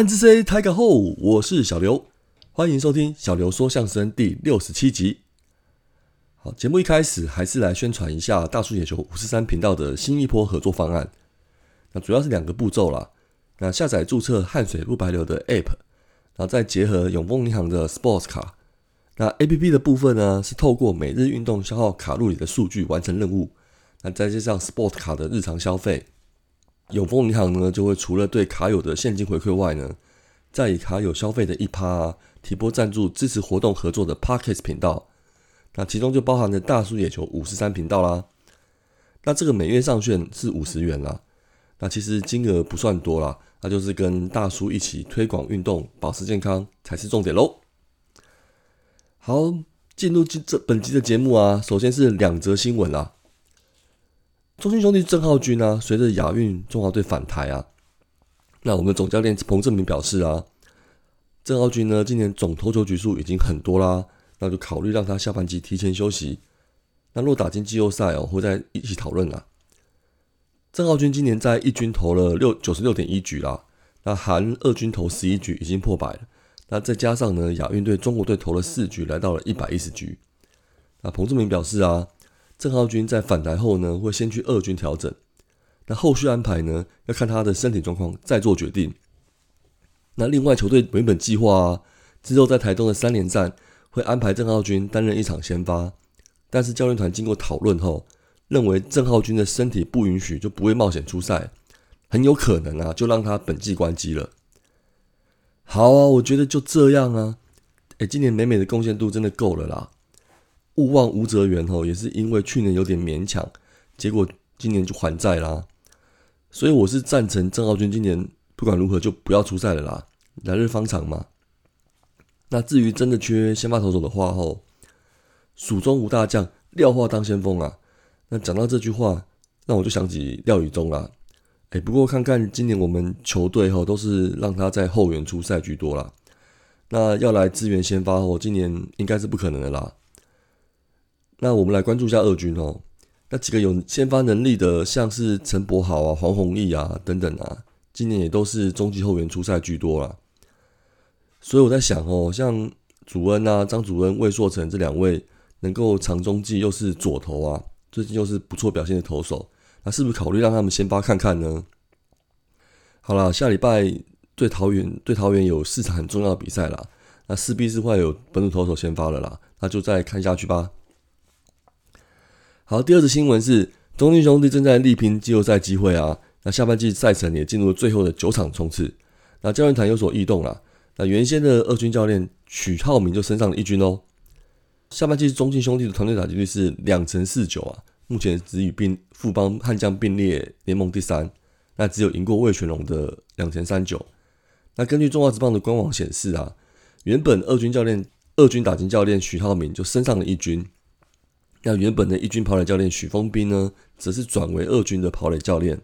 暗之 C 抬个后，我是小刘，欢迎收听小刘说相声第六十七集。好，节目一开始还是来宣传一下大叔野球五十三频道的新一波合作方案。那主要是两个步骤啦。那下载注册汗水不白流的 App，然后再结合永丰银行的 Sports 卡。那 App 的部分呢，是透过每日运动消耗卡路里的数据完成任务。那再加上 Sports 卡的日常消费。永丰银行呢，就会除了对卡友的现金回馈外呢，再以卡友消费的一趴啊提拨赞助支持活动合作的 Parkes 频道，那其中就包含着大叔野球五十三频道啦。那这个每月上限是五十元啦，那其实金额不算多啦，那就是跟大叔一起推广运动、保持健康才是重点喽。好，进入这本集的节目啊，首先是两则新闻啦。中心兄弟郑浩君啊，随着亚运中华队返台啊，那我们总教练彭正明表示啊，郑浩君呢今年总投球局数已经很多啦，那就考虑让他下半季提前休息。那若打进季后赛哦，会再一起讨论啦。郑浩君今年在一军投了六九十六点一局啦，那含二军投十一局已经破百了。那再加上呢，亚运队中国队投了四局，来到了一百一十局。那彭正明表示啊。郑浩军在返台后呢，会先去二军调整，那后续安排呢，要看他的身体状况再做决定。那另外球队原本计划啊，之后在台东的三连战会安排郑浩军担任一场先发，但是教练团经过讨论后，认为郑浩军的身体不允许，就不会冒险出赛，很有可能啊，就让他本季关机了。好啊，我觉得就这样啊，哎，今年美美的贡献度真的够了啦。勿忘吴泽元哦，也是因为去年有点勉强，结果今年就还债啦。所以我是赞成郑浩君今年不管如何就不要出赛了啦，来日方长嘛。那至于真的缺先发投手的话吼，蜀中无大将，廖化当先锋啊。那讲到这句话，那我就想起廖宇中啦。哎，不过看看今年我们球队吼都是让他在后援出赛居多啦。那要来支援先发吼，今年应该是不可能的啦。那我们来关注一下二军哦，那几个有先发能力的，像是陈柏豪啊、黄宏毅啊等等啊，今年也都是中继后援出赛居多啦。所以我在想哦，像祖恩啊、张祖恩、魏硕成这两位能够长中继又是左投啊，最近又是不错表现的投手，那是不是考虑让他们先发看看呢？好了，下礼拜对桃园对桃园有四场很重要的比赛啦，那势必是会有本土投手先发了啦，那就再看下去吧。好，第二则新闻是中信兄弟正在力拼季后赛机会啊。那下半季赛程也进入最后的九场冲刺。那教练团有所异动了。那原先的二军教练许浩明就升上了一军哦。下半季中信兄弟的团队打击率是两成四九啊，目前只与并富邦悍将并列联盟第三。那只有赢过魏全龙的两成三九。那根据中华职棒的官网显示啊，原本二军教练二军打击教练许浩明就升上了一军。那原本的一军跑垒教练许峰斌呢，则是转为二军的跑垒教练。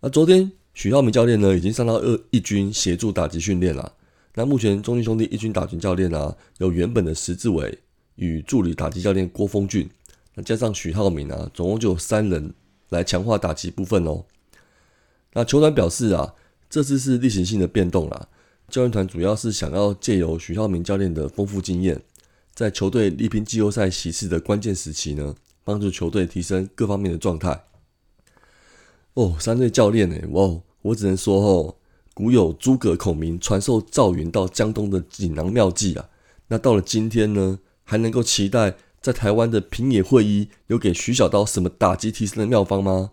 那昨天许浩明教练呢，已经上到二一军协助打击训练了。那目前中信兄弟一军打击教练啊，有原本的石志伟与助理打击教练郭峰俊，那加上许浩明啊，总共就有三人来强化打击部分哦。那球团表示啊，这次是例行性的变动啦，教练团主要是想要借由许浩明教练的丰富经验。在球队力拼季后赛席次的关键时期呢，帮助球队提升各方面的状态。哦，三队教练呢？哇，我只能说哦，古有诸葛孔明传授赵云到江东的锦囊妙计啊，那到了今天呢，还能够期待在台湾的平野会议有给徐小刀什么打击提升的妙方吗？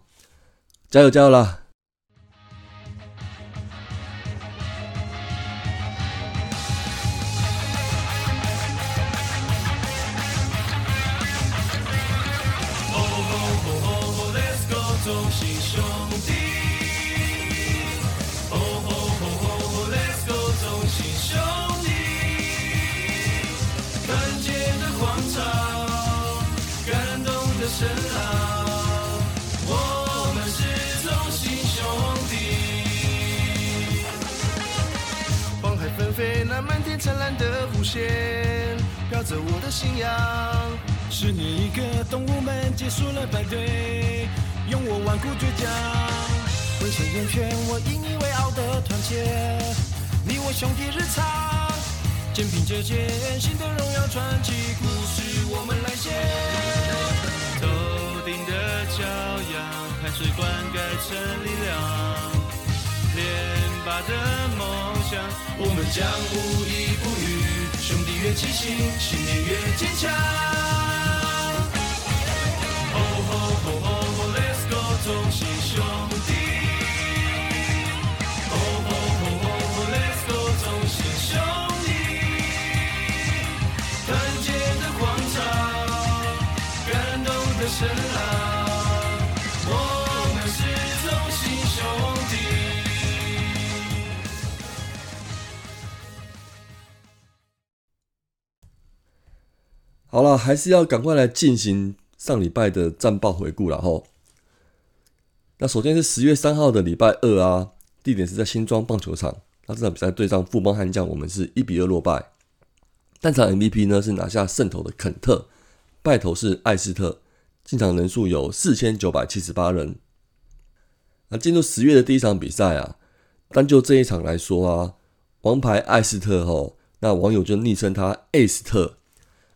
加油加油啦！兄弟，，Let's go，兄弟，的，感动的声浪，我们是兄弟。黄飞，那漫天灿烂的弧线，飘着我的信仰。十年一个，动物们结束了排对。用我顽固倔强，浑身圆圈，我引以为傲的团结，你我兄弟日常，肩并着肩，新的荣耀传奇故事我们来写。头顶的骄阳，汗水灌溉成力量。连拔的梦想，我们将无依不语。兄弟越齐心，信念越坚强。声浪。我们是同心兄弟。好了，还是要赶快来进行上礼拜的战报回顾了吼。那首先是十月三号的礼拜二啊，地点是在新庄棒球场。那这场比赛对上富邦悍将，我们是一比二落败。单场 MVP 呢是拿下胜投的肯特，败投是艾斯特，进场人数有四千九百七十八人。那进入十月的第一场比赛啊，单就这一场来说啊，王牌艾斯特吼，那网友就昵称他艾斯特。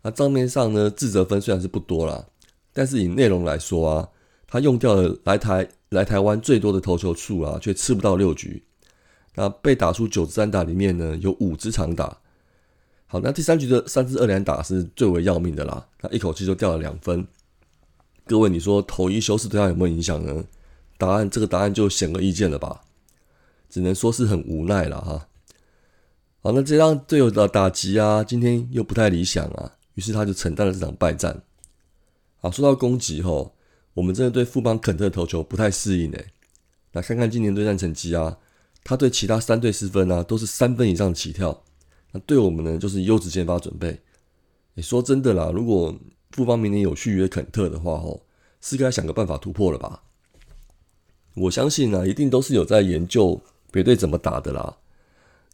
那账面上呢，自责分虽然是不多啦，但是以内容来说啊，他用掉了来台来台湾最多的投球数啊，却吃不到六局。那被打出九支单打里面呢，有五支长打。好，那第三局的三支二连打是最为要命的啦，他一口气就掉了两分。各位，你说投一休四对他有没有影响呢？答案这个答案就显而易见了吧，只能说是很无奈了哈。好，那这让队友的打击啊，今天又不太理想啊。于是他就承担了这场败战。好，说到攻击吼，我们真的对富邦肯特投球不太适应诶。来看看今年对战成绩啊，他对其他三队失分啊，都是三分以上起跳。那对我们呢，就是优质先发准备。你说真的啦，如果富邦明年有续约肯特的话吼，是该想个办法突破了吧？我相信呢，一定都是有在研究别队怎么打的啦。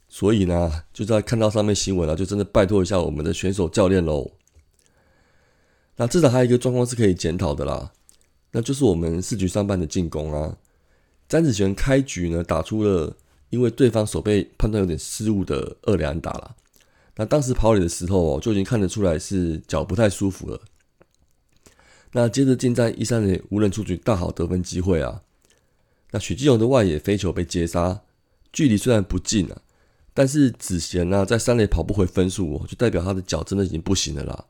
所以呢，就在看到上面新闻啊，就真的拜托一下我们的选手教练喽。那至少还有一个状况是可以检讨的啦，那就是我们四局上半的进攻啊，詹子璇开局呢打出了因为对方手背判断有点失误的二连打了。那当时跑垒的时候哦，就已经看得出来是脚不太舒服了。那接着进站一三垒无人出局，大好得分机会啊。那许继勇的外野飞球被接杀，距离虽然不近啊。但是子贤呢，在三垒跑不回分数哦，就代表他的脚真的已经不行了啦。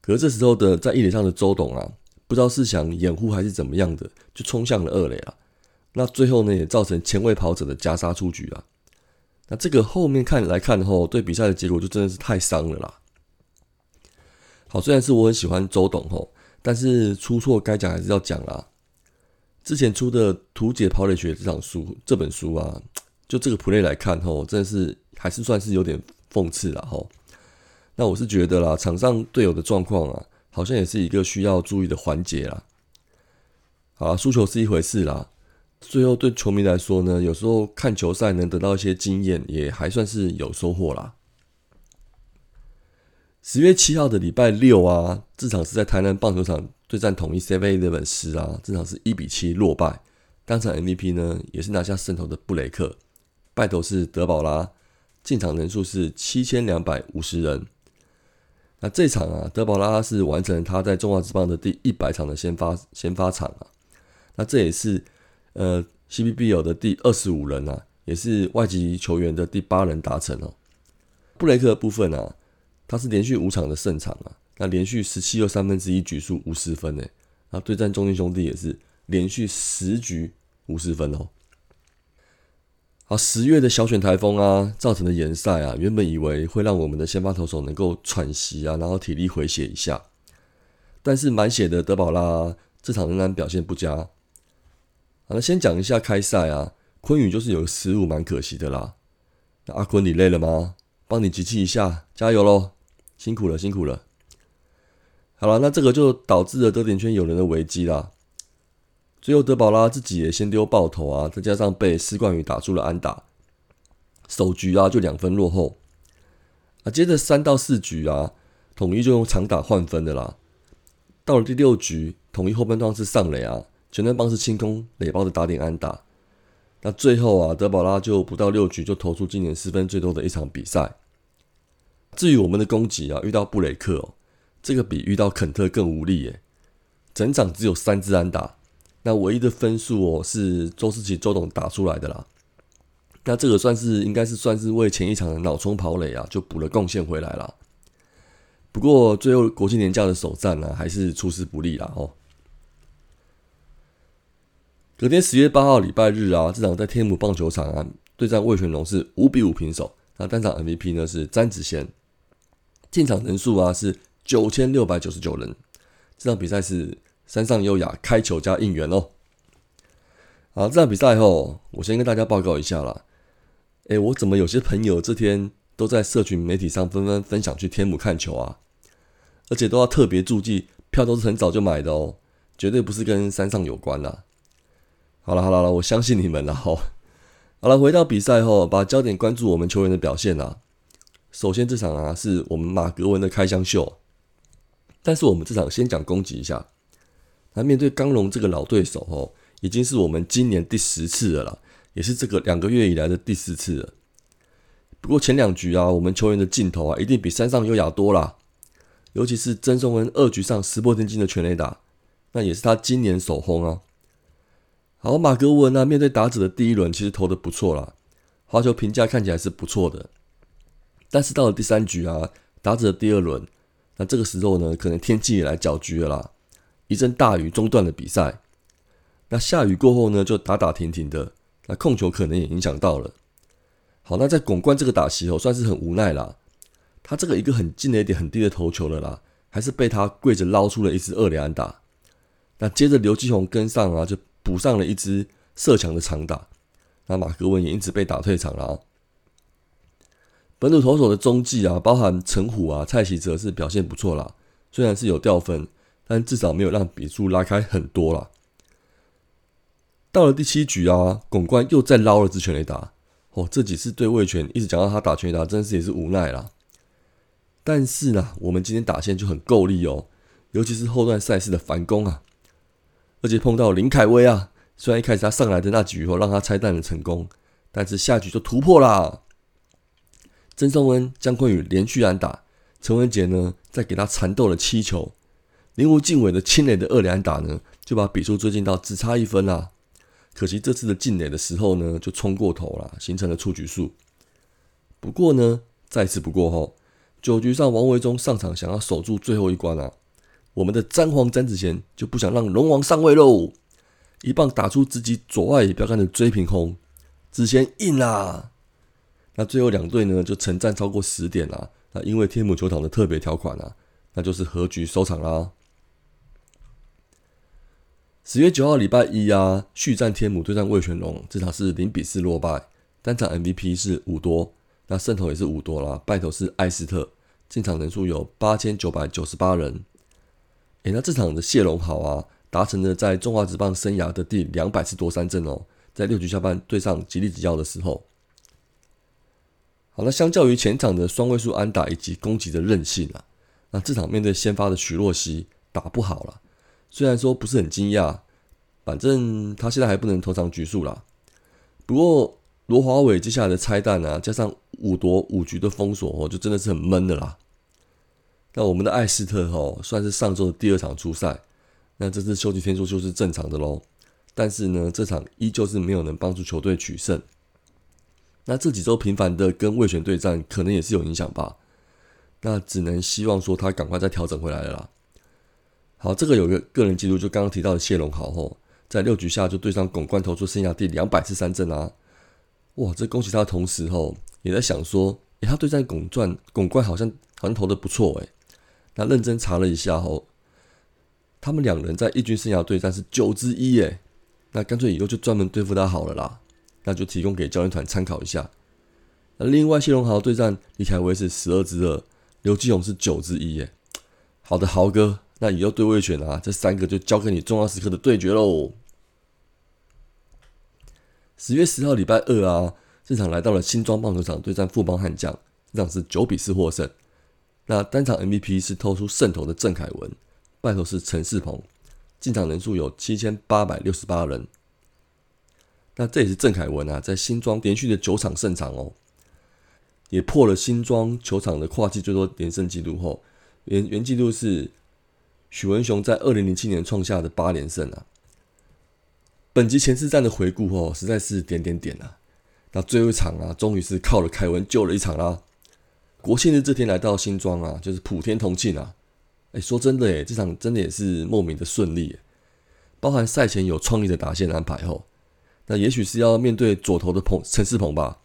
可是这时候的在一垒上的周董啊，不知道是想掩护还是怎么样的，就冲向了二垒了。那最后呢，也造成前卫跑者的加杀出局啊。那这个后面看来看后，对比赛的结果就真的是太伤了啦。好，虽然是我很喜欢周董吼，但是出错该讲还是要讲啦。之前出的《图解跑垒学》这场书这本书啊。就这个 play 来看吼，真的是还是算是有点讽刺了吼。那我是觉得啦，场上队友的状况啊，好像也是一个需要注意的环节啦。好，输球是一回事啦，最后对球迷来说呢，有时候看球赛能得到一些经验，也还算是有收获啦。十月七号的礼拜六啊，这场是在台南棒球场对战统一 Seven Eleven 时啊，这场是一比七落败，当场 MVP 呢也是拿下胜投的布雷克。败投是德保拉，进场人数是七千两百五十人。那这场啊，德保拉是完成他在中华职棒的第一百场的先发先发场啊。那这也是呃 CBB 有的第二十五人啊，也是外籍球员的第八人达成哦。布雷克的部分啊，他是连续五场的胜场啊，那连续十七又三分之一局数五十分呢。那对战中英兄弟也是连续十局五十分哦。好，十月的小选台风啊，造成的延赛啊，原本以为会让我们的先发投手能够喘息啊，然后体力回血一下，但是满血的德保拉这场仍然表现不佳。好，那先讲一下开赛啊，昆宇就是有失误，蛮可惜的啦。那阿坤，你累了吗？帮你集气一下，加油喽！辛苦了，辛苦了。好了，那这个就导致了德点圈有人的危机啦。最后，德保拉自己也先丢爆头啊，再加上被施冠宇打出了安打，首局啊就两分落后。啊，接着三到四局啊，统一就用长打换分的啦。到了第六局，统一后半段是上垒啊，全队棒是清空垒包的打点安打。那最后啊，德保拉就不到六局就投出今年失分最多的一场比赛。至于我们的攻击啊，遇到布雷克哦，这个比遇到肯特更无力耶。整场只有三支安打，那唯一的分数哦是周世奇周董打出来的啦。那这个算是应该是算是为前一场的脑冲跑垒啊，就补了贡献回来了。不过最后国庆年假的首战呢，还是出师不利啦哦。隔天十月八号礼拜日啊，这场在天母棒球场啊对战魏全龙是五比五平手。那单场 MVP 呢是詹子贤，进场人数啊是九千六百九十九人。这场比赛是山上优雅开球加应援哦。好，这场比赛后，我先跟大家报告一下啦。诶，我怎么有些朋友这天都在社群媒体上纷纷分享去天母看球啊？而且都要特别注记，票都是很早就买的哦，绝对不是跟山上有关啦。好了好了了，我相信你们了吼。好了，回到比赛后，把焦点关注我们球员的表现啊。首先这场啊，是我们马格文的开箱秀。但是我们这场先讲攻击一下。那面对刚龙这个老对手哦，已经是我们今年第十次了，也是这个两个月以来的第四次了。不过前两局啊，我们球员的镜头啊，一定比山上优雅多啦。尤其是曾颂恩二局上石破天惊的全垒打，那也是他今年首轰啊。好，马格文呢，面对打者的第一轮其实投的不错啦，滑球评价看起来是不错的。但是到了第三局啊，打者的第二轮，那这个时候呢，可能天气也来搅局了啦，一阵大雨中断了比赛。那下雨过后呢，就打打停停的，那控球可能也影响到了。好，那在拱冠这个打席哦，算是很无奈啦。他这个一个很近的一点很低的头球了啦，还是被他跪着捞出了一支二连安打。那接着刘继宏跟上啊，就。补上了一支射墙的长打，那马格文也因此被打退场了。啊本土投手的中继啊，包含陈虎啊、蔡奇哲是表现不错啦，虽然是有掉分，但至少没有让比数拉开很多啦。到了第七局啊，巩冠又再捞了支全垒打，哦，这几次对魏权一直讲到他打全垒打，真是也是无奈啦。但是呢，我们今天打线就很够力哦，尤其是后段赛事的反攻啊。而且碰到林凯威啊，虽然一开始他上来的那几局后让他拆弹的成功，但是下局就突破啦。曾颂恩、江坤宇连续安打，陈文杰呢再给他缠斗了七球，林无敬伟的清垒的二连打呢，就把比数追进到只差一分啦。可惜这次的进垒的时候呢，就冲过头了，形成了出局数。不过呢，再次不过后，九局上王维忠上场想要守住最后一关啊。我们的詹皇詹子贤就不想让龙王上位喽，一棒打出自己左外野标杆的追平轰，子贤硬啦。那最后两队呢就成战超过十点啦。那因为天母球场的特别条款啊，那就是和局收场啦。十月九号礼拜一啊，续战天母对战魏全龙，这场是零比四落败，单场 MVP 是五多，那胜投也是五多啦，败投是艾斯特，进场人数有八千九百九十八人。诶，那这场的谢龙好啊，达成了在中华职棒生涯的第两百次夺三振哦，在六局下半对上吉利吉奥的时候，好，那相较于前场的双位数安打以及攻击的韧性啊，那这场面对先发的许若曦打不好了，虽然说不是很惊讶，反正他现在还不能投长局数啦。不过罗华伟接下来的拆弹啊，加上五夺五局的封锁哦，就真的是很闷的啦。那我们的艾斯特哦算是上周的第二场出赛，那这次休息天数就是正常的喽。但是呢，这场依旧是没有能帮助球队取胜。那这几周频繁的跟卫权对战，可能也是有影响吧。那只能希望说他赶快再调整回来了啦。好，这个有个个人记录，就刚刚提到的谢龙豪吼，在六局下就对上拱冠投出生涯第两百次三振啊！哇，这恭喜他的同时吼，也在想说，诶，他对战拱冠拱冠好像好像投的不错诶。那认真查了一下后，他们两人在一军生涯对战是九之一耶。那干脆以后就专门对付他好了啦。那就提供给教练团参考一下。那另外谢龙豪对战李凯威是十二之二，刘继勇是九之一耶。好的，豪哥，那以后对位选啊，这三个就交给你重要时刻的对决喽。十月十号礼拜二啊，这场来到了新庄棒球场对战富邦悍将。这场是九比四获胜。那单场 MVP 是投出胜投的郑凯文，败投是陈世鹏，进场人数有七千八百六十八人。那这也是郑凯文啊，在新庄连续的九场胜场哦，也破了新庄球场的跨季最多连胜纪录后，原原纪录是许文雄在二零零七年创下的八连胜啊。本集前四战的回顾哦，实在是点点点啊。那最后一场啊，终于是靠了凯文救了一场啦。国庆日这天来到新庄啊，就是普天同庆啊。哎，说真的哎，这场真的也是莫名的顺利，包含赛前有创意的打线安排后，那也许是要面对左投的彭陈世鹏吧。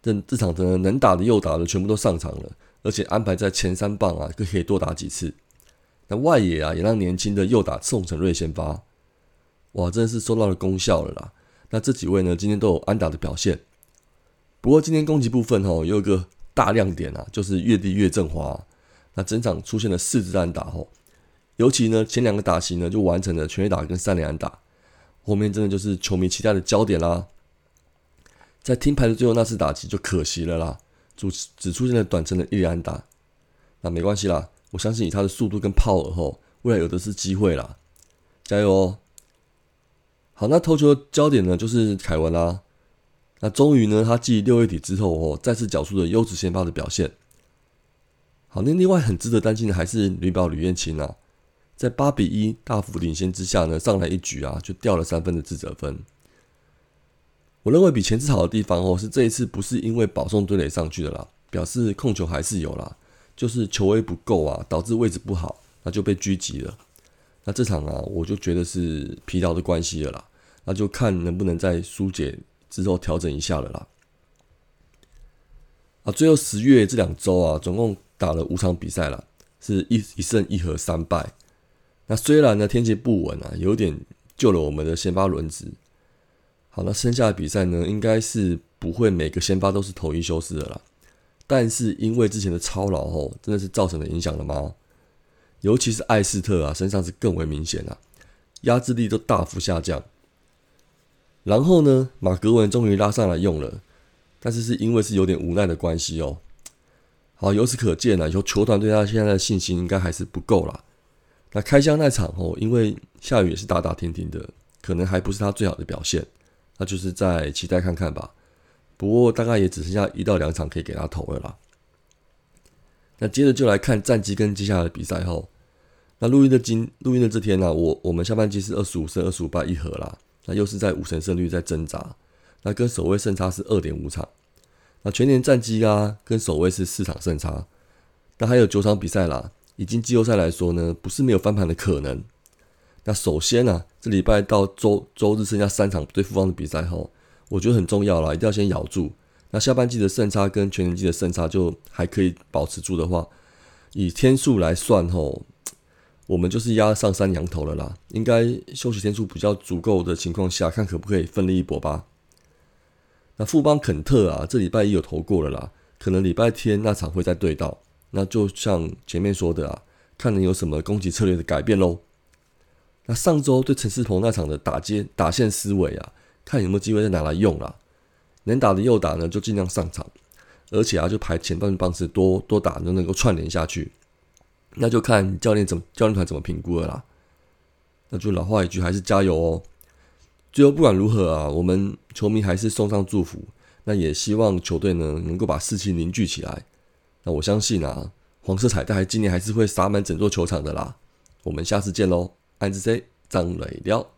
这这场的能打的右打的全部都上场了，而且安排在前三棒啊，可以多打几次。那外野啊，也让年轻的右打宋承瑞先发。哇，真的是收到了功效了啦！那这几位呢，今天都有安打的表现。不过今天攻击部分哦，有一个大亮点啊，就是越地越振华。那整场出现了四支安打后，尤其呢前两个打席呢就完成了全垒打跟三连安打，后面真的就是球迷期待的焦点啦。在听牌的最后那次打击就可惜了啦，只只出现了短程的一连安打。那没关系啦，我相信以他的速度跟炮耳后，未来有的是机会啦，加油哦！好，那投球的焦点呢，就是凯文啦。那终于呢，他继六月底之后哦，再次缴出了优质先发的表现。好，那另外很值得担心的还是吕宝吕彦青啊，在八比一大幅领先之下呢，上来一局啊，就掉了三分的自责分。我认为比前次好的地方哦，是这一次不是因为保送堆垒上去的啦，表示控球还是有啦，就是球威不够啊，导致位置不好，那就被狙击了。那这场啊，我就觉得是疲劳的关系了啦，那就看能不能在疏解之后调整一下了啦。啊，最后十月这两周啊，总共打了五场比赛了，是一一胜一和三败。那虽然呢天气不稳啊，有点救了我们的先发轮值。好，那剩下的比赛呢，应该是不会每个先发都是投一休四的啦。但是因为之前的操劳后，真的是造成了影响了吗？尤其是艾斯特啊，身上是更为明显啊，压制力都大幅下降。然后呢，马格文终于拉上来用了，但是是因为是有点无奈的关系哦。好，由此可见呢，以后球团对他现在的信心应该还是不够啦。那开箱那场哦，因为下雨也是大大停停的，可能还不是他最好的表现，那就是再期待看看吧。不过大概也只剩下一到两场可以给他投了啦。那接着就来看战绩跟接下来的比赛后。那录音的今录音的这天呢，我我们下半季是二十五胜二十五败一和啦，那又是在五成胜率在挣扎，那跟首位胜差是二点五场，那全年战绩啊跟首位是四场胜差，那还有九场比赛啦，已经季后赛来说呢，不是没有翻盘的可能。那首先呢，这礼拜到周周日剩下三场对复方的比赛后，我觉得很重要啦，一定要先咬住。那下半季的胜差跟全年季的胜差就还可以保持住的话，以天数来算吼。我们就是压上山羊头了啦，应该休息天数比较足够的情况下，看可不可以奋力一搏吧。那富邦肯特啊，这礼拜一有投过了啦，可能礼拜天那场会再对到。那就像前面说的啊，看能有什么攻击策略的改变喽。那上周对陈世鹏那场的打接打线思维啊，看有没有机会再拿来用啦。能打的右打呢，就尽量上场，而且啊，就排前段棒次多多打，就能够串联下去。那就看教练怎么教练团怎么评估了啦。那就老话一句，还是加油哦。最后不管如何啊，我们球迷还是送上祝福。那也希望球队呢能够把士气凝聚起来。那我相信啊，黄色彩带今年还是会洒满整座球场的啦。我们下次见喽，安之 C 张磊撩。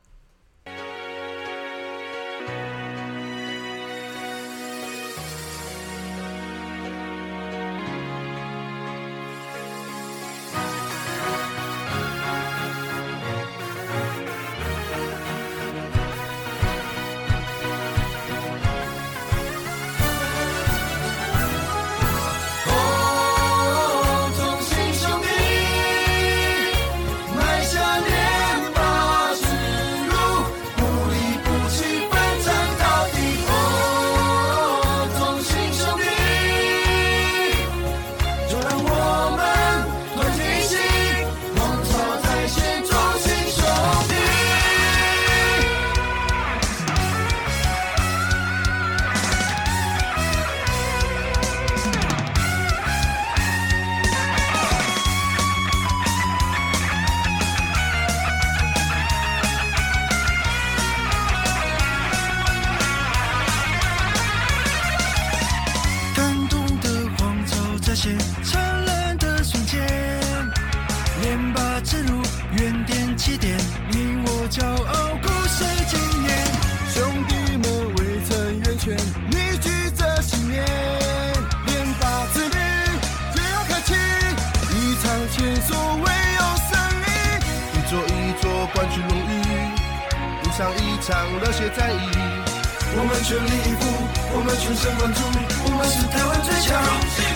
那些战役，我们全力以赴，我们全神贯注，我们是台湾最强。